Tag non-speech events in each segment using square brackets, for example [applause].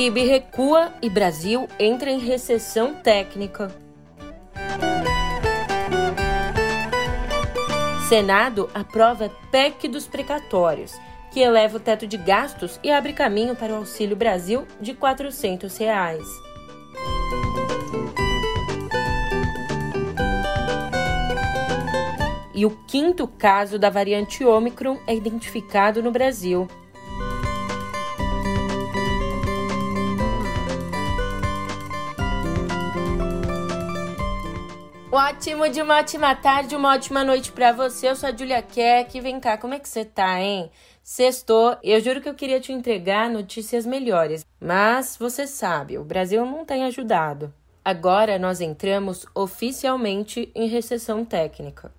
PIB recua e Brasil entra em recessão técnica. Senado aprova PEC dos precatórios, que eleva o teto de gastos e abre caminho para o Auxílio Brasil de 400 reais. E o quinto caso da variante Ômicron é identificado no Brasil. Ótimo de uma ótima tarde, uma ótima noite para você. Eu sou a Julia Keck. Vem cá, como é que você tá, hein? Sextou, eu juro que eu queria te entregar notícias melhores, mas você sabe, o Brasil não tem ajudado. Agora nós entramos oficialmente em recessão técnica.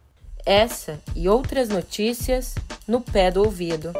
Essa e outras notícias no pé do ouvido.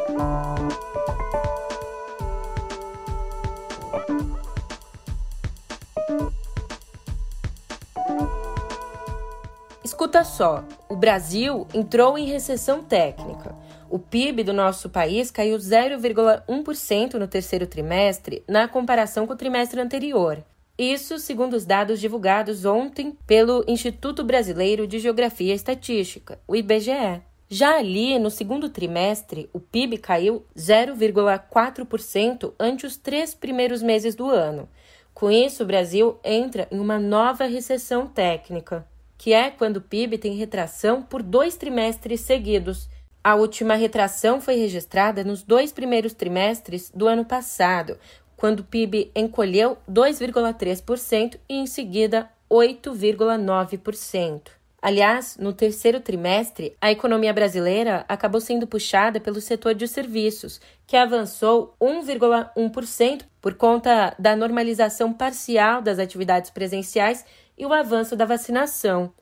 Escuta só, o Brasil entrou em recessão técnica. O PIB do nosso país caiu 0,1% no terceiro trimestre na comparação com o trimestre anterior. Isso segundo os dados divulgados ontem pelo Instituto Brasileiro de Geografia e Estatística, o IBGE. Já ali, no segundo trimestre, o PIB caiu 0,4% ante os três primeiros meses do ano. Com isso, o Brasil entra em uma nova recessão técnica que é quando o PIB tem retração por dois trimestres seguidos. A última retração foi registrada nos dois primeiros trimestres do ano passado, quando o PIB encolheu 2,3% e em seguida 8,9%. Aliás, no terceiro trimestre, a economia brasileira acabou sendo puxada pelo setor de serviços, que avançou 1,1% por conta da normalização parcial das atividades presenciais e o avanço da vacinação.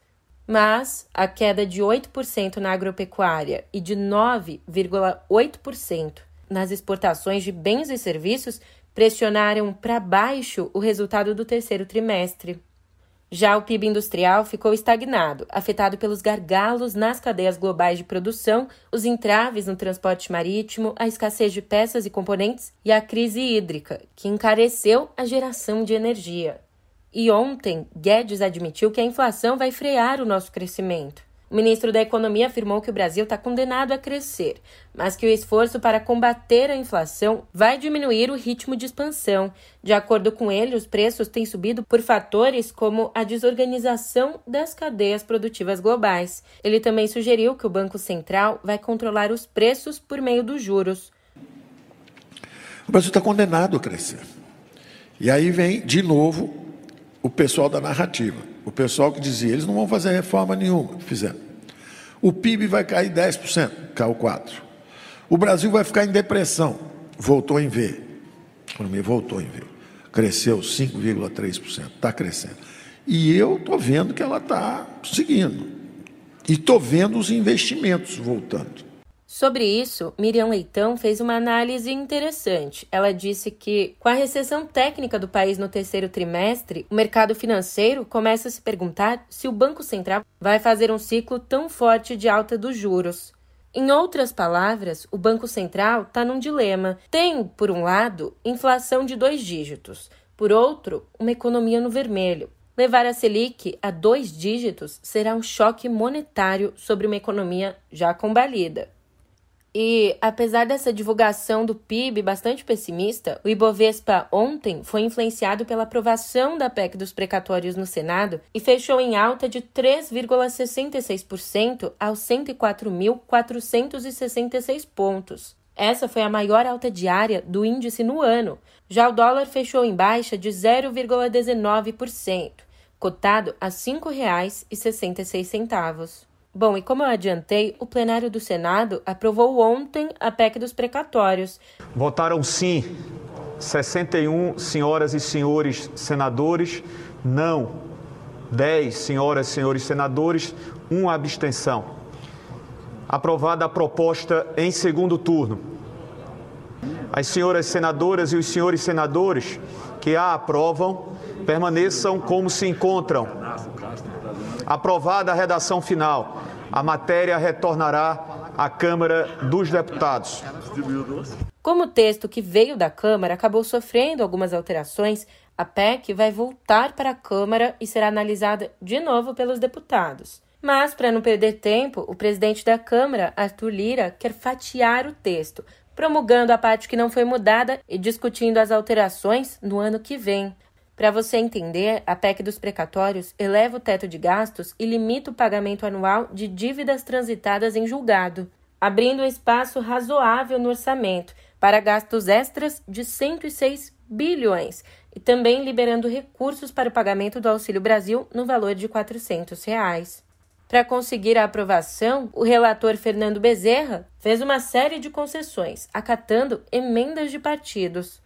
Mas a queda de 8% na agropecuária e de 9,8% nas exportações de bens e serviços pressionaram para baixo o resultado do terceiro trimestre. Já o PIB industrial ficou estagnado, afetado pelos gargalos nas cadeias globais de produção, os entraves no transporte marítimo, a escassez de peças e componentes e a crise hídrica, que encareceu a geração de energia. E ontem, Guedes admitiu que a inflação vai frear o nosso crescimento. O ministro da Economia afirmou que o Brasil está condenado a crescer, mas que o esforço para combater a inflação vai diminuir o ritmo de expansão. De acordo com ele, os preços têm subido por fatores como a desorganização das cadeias produtivas globais. Ele também sugeriu que o Banco Central vai controlar os preços por meio dos juros. O Brasil está condenado a crescer. E aí vem, de novo, o pessoal da narrativa, o pessoal que dizia, eles não vão fazer reforma nenhuma, fizeram. O PIB vai cair 10%, caiu 4%. O Brasil vai ficar em depressão, voltou em V. A economia voltou em V. Cresceu 5,3%, está crescendo. E eu estou vendo que ela está seguindo. E estou vendo os investimentos voltando. Sobre isso, Miriam Leitão fez uma análise interessante. Ela disse que, com a recessão técnica do país no terceiro trimestre, o mercado financeiro começa a se perguntar se o Banco Central vai fazer um ciclo tão forte de alta dos juros. Em outras palavras, o Banco Central está num dilema. Tem, por um lado, inflação de dois dígitos, por outro, uma economia no vermelho. Levar a Selic a dois dígitos será um choque monetário sobre uma economia já combalida. E, apesar dessa divulgação do PIB bastante pessimista, o Ibovespa ontem foi influenciado pela aprovação da PEC dos precatórios no Senado e fechou em alta de 3,66% aos 104.466 pontos. Essa foi a maior alta diária do índice no ano. Já o dólar fechou em baixa de 0,19%, cotado a R$ 5,66. Bom, e como eu adiantei, o plenário do Senado aprovou ontem a PEC dos precatórios. Votaram sim 61 senhoras e senhores senadores, não 10 senhoras e senhores senadores, uma abstenção. Aprovada a proposta em segundo turno. As senhoras senadoras e os senhores senadores que a aprovam permaneçam como se encontram Aprovada a redação final, a matéria retornará à Câmara dos Deputados. Como o texto que veio da Câmara acabou sofrendo algumas alterações, a PEC vai voltar para a Câmara e será analisada de novo pelos deputados. Mas, para não perder tempo, o presidente da Câmara, Arthur Lira, quer fatiar o texto, promulgando a parte que não foi mudada e discutindo as alterações no ano que vem. Para você entender, a PEC dos precatórios eleva o teto de gastos e limita o pagamento anual de dívidas transitadas em julgado, abrindo um espaço razoável no orçamento para gastos extras de 106 bilhões e também liberando recursos para o pagamento do Auxílio Brasil no valor de 400 reais. Para conseguir a aprovação, o relator Fernando Bezerra fez uma série de concessões, acatando emendas de partidos.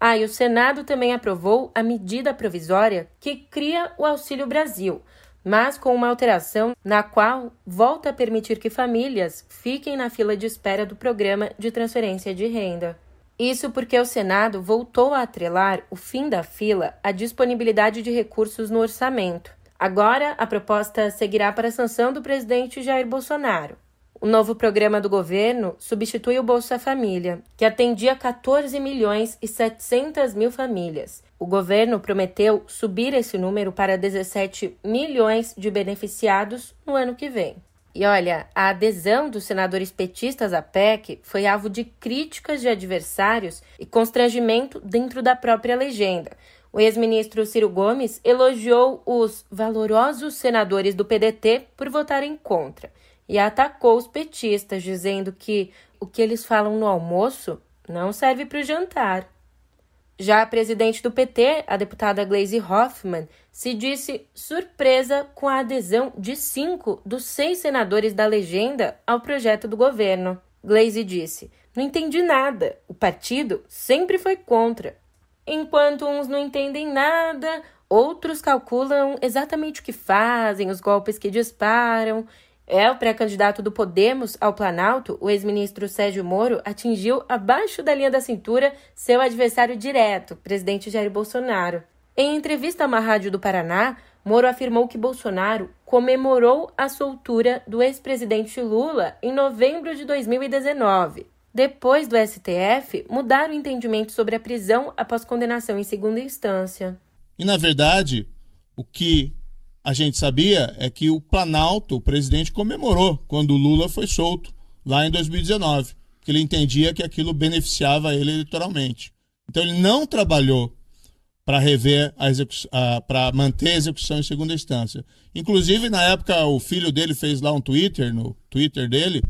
Ah, e o Senado também aprovou a medida provisória que cria o Auxílio Brasil, mas com uma alteração na qual volta a permitir que famílias fiquem na fila de espera do programa de transferência de renda. Isso porque o Senado voltou a atrelar o fim da fila à disponibilidade de recursos no orçamento. Agora, a proposta seguirá para a sanção do presidente Jair Bolsonaro. O novo programa do governo substitui o Bolsa Família, que atendia 14 milhões e 700 mil famílias. O governo prometeu subir esse número para 17 milhões de beneficiados no ano que vem. E olha, a adesão dos senadores petistas à PEC foi alvo de críticas de adversários e constrangimento dentro da própria legenda, o ex-ministro Ciro Gomes elogiou os valorosos senadores do PDT por votarem contra e atacou os petistas, dizendo que o que eles falam no almoço não serve para o jantar. Já a presidente do PT, a deputada Gleisi Hoffmann, se disse surpresa com a adesão de cinco dos seis senadores da legenda ao projeto do governo. Gleisi disse: Não entendi nada. O partido sempre foi contra. Enquanto uns não entendem nada, outros calculam exatamente o que fazem, os golpes que disparam. É, o pré-candidato do Podemos ao Planalto, o ex-ministro Sérgio Moro, atingiu abaixo da linha da cintura seu adversário direto, presidente Jair Bolsonaro. Em entrevista a uma rádio do Paraná, Moro afirmou que Bolsonaro comemorou a soltura do ex-presidente Lula em novembro de 2019. Depois do STF, mudar o entendimento sobre a prisão após condenação em segunda instância. E, na verdade, o que a gente sabia é que o Planalto, o presidente, comemorou quando o Lula foi solto, lá em 2019, que ele entendia que aquilo beneficiava ele eleitoralmente. Então, ele não trabalhou para rever a para manter a execução em segunda instância. Inclusive, na época, o filho dele fez lá um Twitter, no Twitter dele,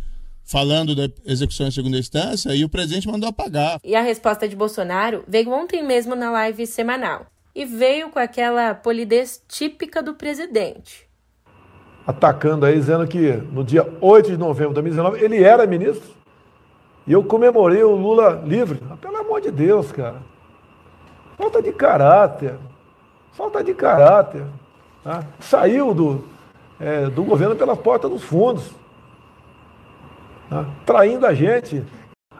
falando da execução em segunda instância e o presidente mandou apagar. E a resposta de Bolsonaro veio ontem mesmo na live semanal e veio com aquela polidez típica do presidente. Atacando aí, dizendo que no dia 8 de novembro de 2019 ele era ministro e eu comemorei o Lula livre. Ah, pelo amor de Deus, cara. Falta de caráter. Falta de caráter. Tá? Saiu do, é, do governo pela porta dos fundos né? traindo a gente.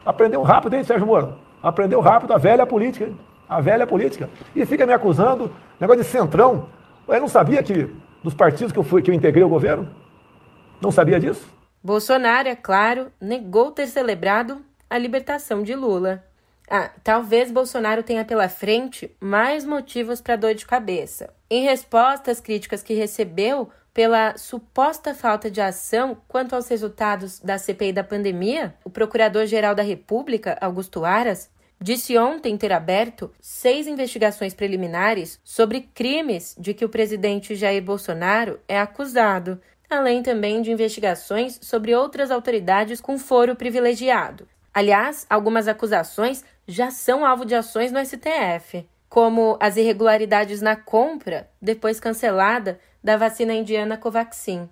Aprendeu rápido, hein, Sérgio Moro? Aprendeu rápido a velha política, hein? A velha política. E fica me acusando, negócio de centrão. Eu não sabia que dos partidos que eu, fui, que eu integrei o governo? Não sabia disso? Bolsonaro, é claro, negou ter celebrado a libertação de Lula. Ah, talvez Bolsonaro tenha pela frente mais motivos para dor de cabeça. Em resposta às críticas que recebeu, pela suposta falta de ação quanto aos resultados da CPI da pandemia, o Procurador-Geral da República, Augusto Aras, disse ontem ter aberto seis investigações preliminares sobre crimes de que o presidente Jair Bolsonaro é acusado, além também de investigações sobre outras autoridades com foro privilegiado. Aliás, algumas acusações já são alvo de ações no STF, como as irregularidades na compra, depois cancelada, da vacina indiana Covaxin.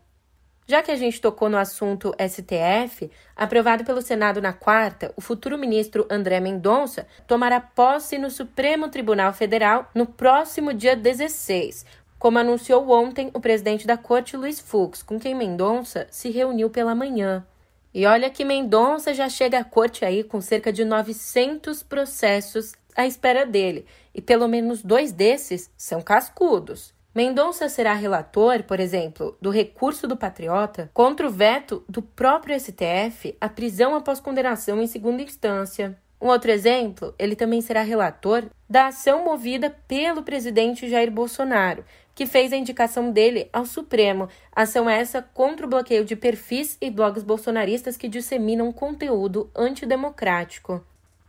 Já que a gente tocou no assunto STF, aprovado pelo Senado na quarta, o futuro ministro André Mendonça tomará posse no Supremo Tribunal Federal no próximo dia 16, como anunciou ontem o presidente da corte, Luiz Fux, com quem Mendonça se reuniu pela manhã. E olha que Mendonça já chega à corte aí com cerca de 900 processos à espera dele, e pelo menos dois desses são cascudos. Mendonça será relator, por exemplo, do recurso do patriota contra o veto do próprio STF à prisão após condenação em segunda instância. Um outro exemplo, ele também será relator da ação movida pelo presidente Jair Bolsonaro, que fez a indicação dele ao Supremo. Ação essa contra o bloqueio de perfis e blogs bolsonaristas que disseminam conteúdo antidemocrático.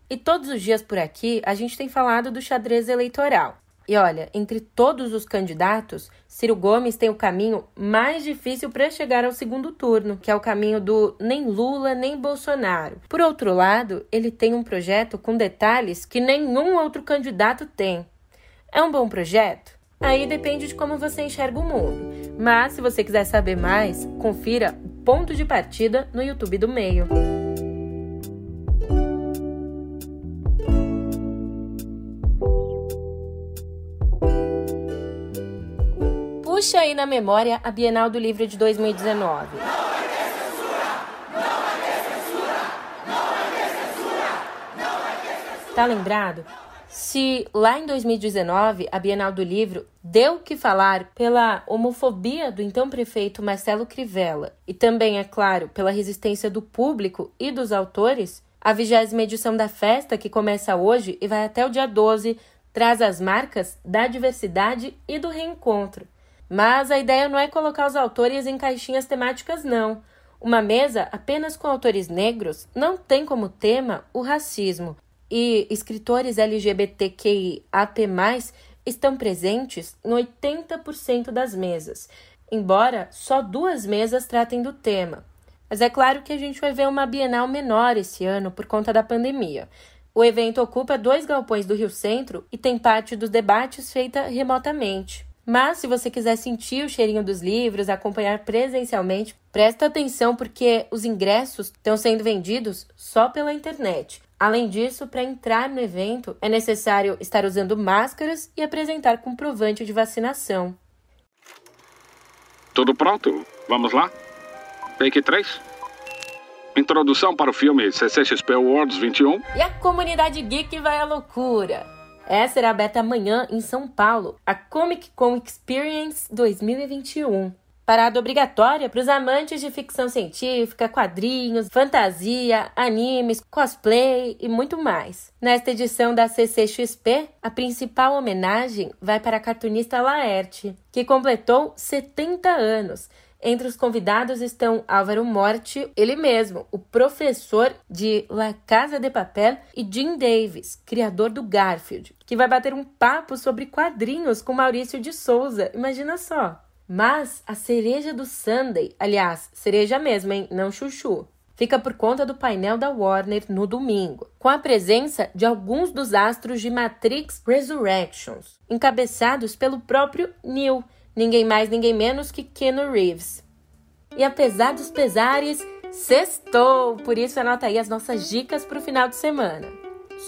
E todos os dias por aqui a gente tem falado do xadrez eleitoral. E olha, entre todos os candidatos, Ciro Gomes tem o caminho mais difícil para chegar ao segundo turno, que é o caminho do nem Lula nem Bolsonaro. Por outro lado, ele tem um projeto com detalhes que nenhum outro candidato tem. É um bom projeto? Aí depende de como você enxerga o mundo. Mas se você quiser saber mais, confira o ponto de partida no YouTube do Meio. Puxa aí na memória a Bienal do Livro de 2019. Tá lembrado? Se lá em 2019 a Bienal do Livro deu que falar pela homofobia do então prefeito Marcelo Crivella e também, é claro, pela resistência do público e dos autores, a vigésima edição da festa, que começa hoje e vai até o dia 12, traz as marcas da diversidade e do reencontro. Mas a ideia não é colocar os autores em caixinhas temáticas, não. Uma mesa apenas com autores negros não tem como tema o racismo, e escritores LGBTQIAP+, estão presentes em 80% das mesas, embora só duas mesas tratem do tema. Mas é claro que a gente vai ver uma Bienal menor esse ano por conta da pandemia. O evento ocupa dois galpões do Rio Centro e tem parte dos debates feita remotamente. Mas se você quiser sentir o cheirinho dos livros, acompanhar presencialmente, presta atenção porque os ingressos estão sendo vendidos só pela internet. Além disso, para entrar no evento é necessário estar usando máscaras e apresentar comprovante de vacinação. Tudo pronto? Vamos lá? Take 3. Introdução para o filme CCXP Awards 21. E a comunidade geek vai à loucura. Essa será aberta amanhã em São Paulo, a Comic Con Experience 2021. Parada obrigatória para os amantes de ficção científica, quadrinhos, fantasia, animes, cosplay e muito mais. Nesta edição da CCXP, a principal homenagem vai para a cartunista Laerte, que completou 70 anos entre os convidados estão Álvaro Morte, ele mesmo, o professor de La Casa de Papel, e Jim Davis, criador do Garfield, que vai bater um papo sobre quadrinhos com Maurício de Souza. Imagina só. Mas a cereja do Sunday, aliás, cereja mesmo, hein? Não chuchu. Fica por conta do painel da Warner no domingo, com a presença de alguns dos astros de Matrix Resurrections, encabeçados pelo próprio Neil, ninguém mais, ninguém menos que Keanu Reeves. E apesar dos pesares, sextou! Por isso, anota aí as nossas dicas para o final de semana.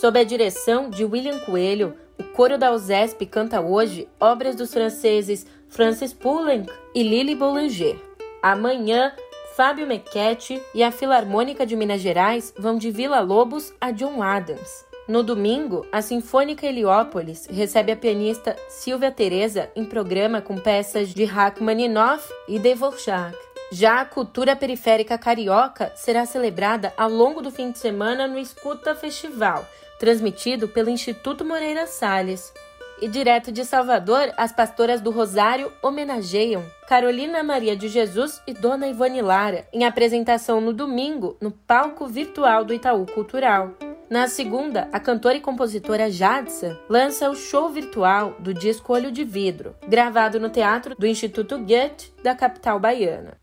Sob a direção de William Coelho, o coro da USESP canta hoje obras dos franceses Francis Poulenc e Lily Boulanger. Amanhã, Fábio Mequete e a Filarmônica de Minas Gerais vão de Vila Lobos a John Adams. No domingo, a Sinfônica Heliópolis recebe a pianista Silvia Teresa em programa com peças de Rachmaninoff e Dvorak. Já a cultura periférica carioca será celebrada ao longo do fim de semana no Escuta Festival, transmitido pelo Instituto Moreira Salles. E direto de Salvador, as pastoras do Rosário homenageiam Carolina Maria de Jesus e Dona Ivone Lara em apresentação no domingo no palco virtual do Itaú Cultural. Na segunda, a cantora e compositora Jadsa lança o show virtual do disco Olho de Vidro, gravado no Teatro do Instituto Goethe da capital baiana.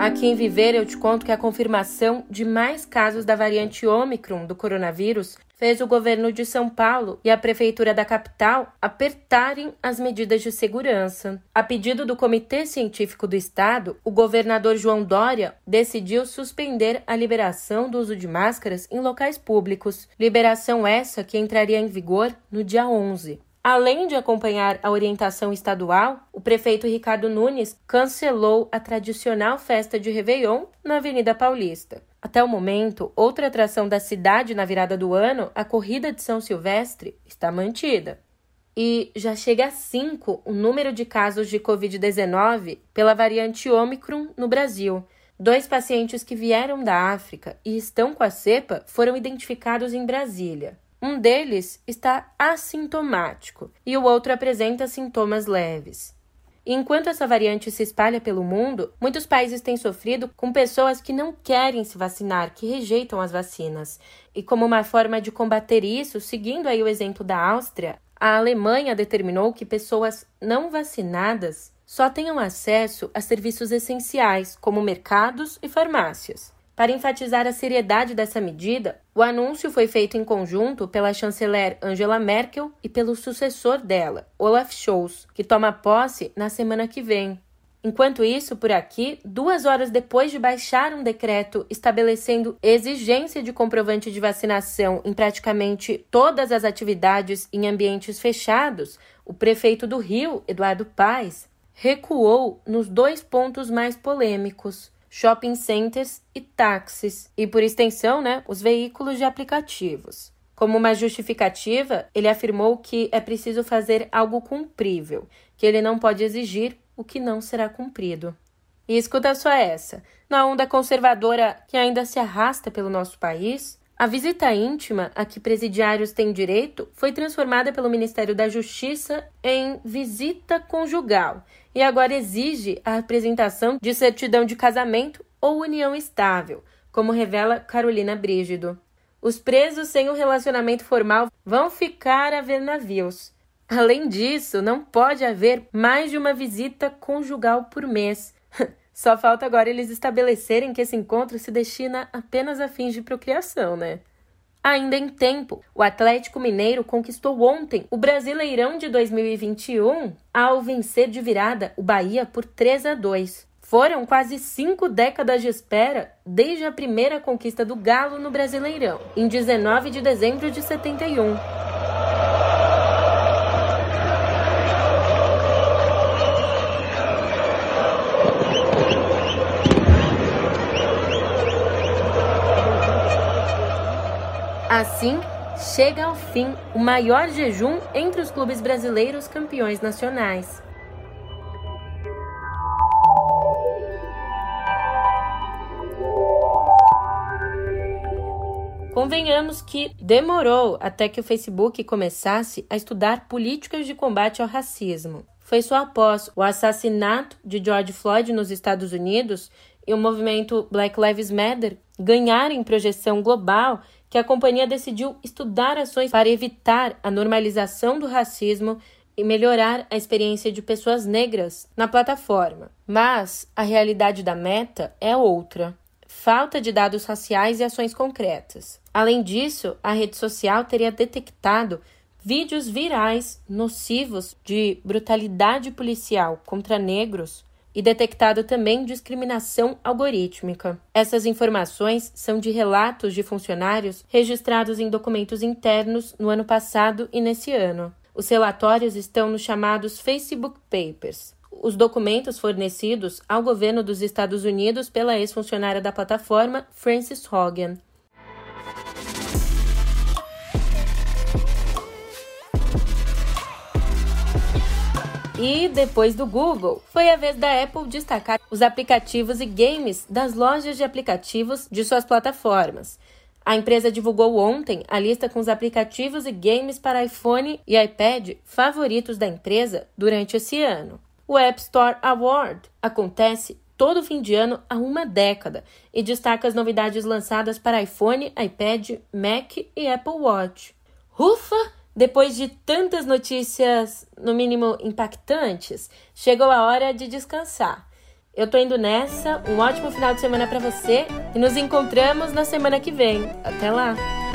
Aqui em Viver eu te conto que a confirmação de mais casos da variante Ômicron do coronavírus fez o governo de São Paulo e a prefeitura da capital apertarem as medidas de segurança. A pedido do Comitê Científico do Estado, o governador João Dória decidiu suspender a liberação do uso de máscaras em locais públicos. Liberação essa que entraria em vigor no dia 11. Além de acompanhar a orientação estadual, o prefeito Ricardo Nunes cancelou a tradicional festa de Réveillon na Avenida Paulista. Até o momento, outra atração da cidade na virada do ano, a Corrida de São Silvestre, está mantida. e já chega a 5 o número de casos de Covid-19 pela variante Omicron no Brasil. Dois pacientes que vieram da África e estão com a cepa foram identificados em Brasília. Um deles está assintomático e o outro apresenta sintomas leves. Enquanto essa variante se espalha pelo mundo, muitos países têm sofrido com pessoas que não querem se vacinar, que rejeitam as vacinas. E como uma forma de combater isso, seguindo aí o exemplo da Áustria, a Alemanha determinou que pessoas não vacinadas só tenham acesso a serviços essenciais, como mercados e farmácias. Para enfatizar a seriedade dessa medida, o anúncio foi feito em conjunto pela chanceler Angela Merkel e pelo sucessor dela, Olaf Scholz, que toma posse na semana que vem. Enquanto isso, por aqui, duas horas depois de baixar um decreto estabelecendo exigência de comprovante de vacinação em praticamente todas as atividades em ambientes fechados, o prefeito do Rio, Eduardo Paes, recuou nos dois pontos mais polêmicos shopping centers e táxis, e por extensão, né, os veículos de aplicativos. Como uma justificativa, ele afirmou que é preciso fazer algo cumprível, que ele não pode exigir o que não será cumprido. E escuta só essa: na onda conservadora que ainda se arrasta pelo nosso país, a visita íntima a que presidiários têm direito foi transformada pelo Ministério da Justiça em visita conjugal e agora exige a apresentação de certidão de casamento ou união estável, como revela Carolina Brígido. Os presos sem um relacionamento formal vão ficar a ver navios. Além disso, não pode haver mais de uma visita conjugal por mês. [laughs] Só falta agora eles estabelecerem que esse encontro se destina apenas a fins de procriação, né? Ainda em tempo, o Atlético Mineiro conquistou ontem o Brasileirão de 2021 ao vencer de virada o Bahia por 3 a 2. Foram quase cinco décadas de espera desde a primeira conquista do Galo no Brasileirão, em 19 de dezembro de 71. Assim, chega ao fim o maior jejum entre os clubes brasileiros campeões nacionais. Convenhamos que demorou até que o Facebook começasse a estudar políticas de combate ao racismo. Foi só após o assassinato de George Floyd nos Estados Unidos e o movimento Black Lives Matter ganharem projeção global que a companhia decidiu estudar ações para evitar a normalização do racismo e melhorar a experiência de pessoas negras na plataforma. Mas a realidade da meta é outra. Falta de dados raciais e ações concretas. Além disso, a rede social teria detectado vídeos virais nocivos de brutalidade policial contra negros e detectado também discriminação algorítmica. Essas informações são de relatos de funcionários registrados em documentos internos no ano passado e nesse ano. Os relatórios estão nos chamados Facebook Papers. Os documentos fornecidos ao governo dos Estados Unidos pela ex-funcionária da plataforma Frances Hogan, E depois do Google, foi a vez da Apple destacar os aplicativos e games das lojas de aplicativos de suas plataformas. A empresa divulgou ontem a lista com os aplicativos e games para iPhone e iPad favoritos da empresa durante esse ano. O App Store Award acontece todo fim de ano há uma década e destaca as novidades lançadas para iPhone, iPad, Mac e Apple Watch. Ufa! Depois de tantas notícias, no mínimo impactantes, chegou a hora de descansar. Eu tô indo nessa, um ótimo final de semana para você e nos encontramos na semana que vem. Até lá!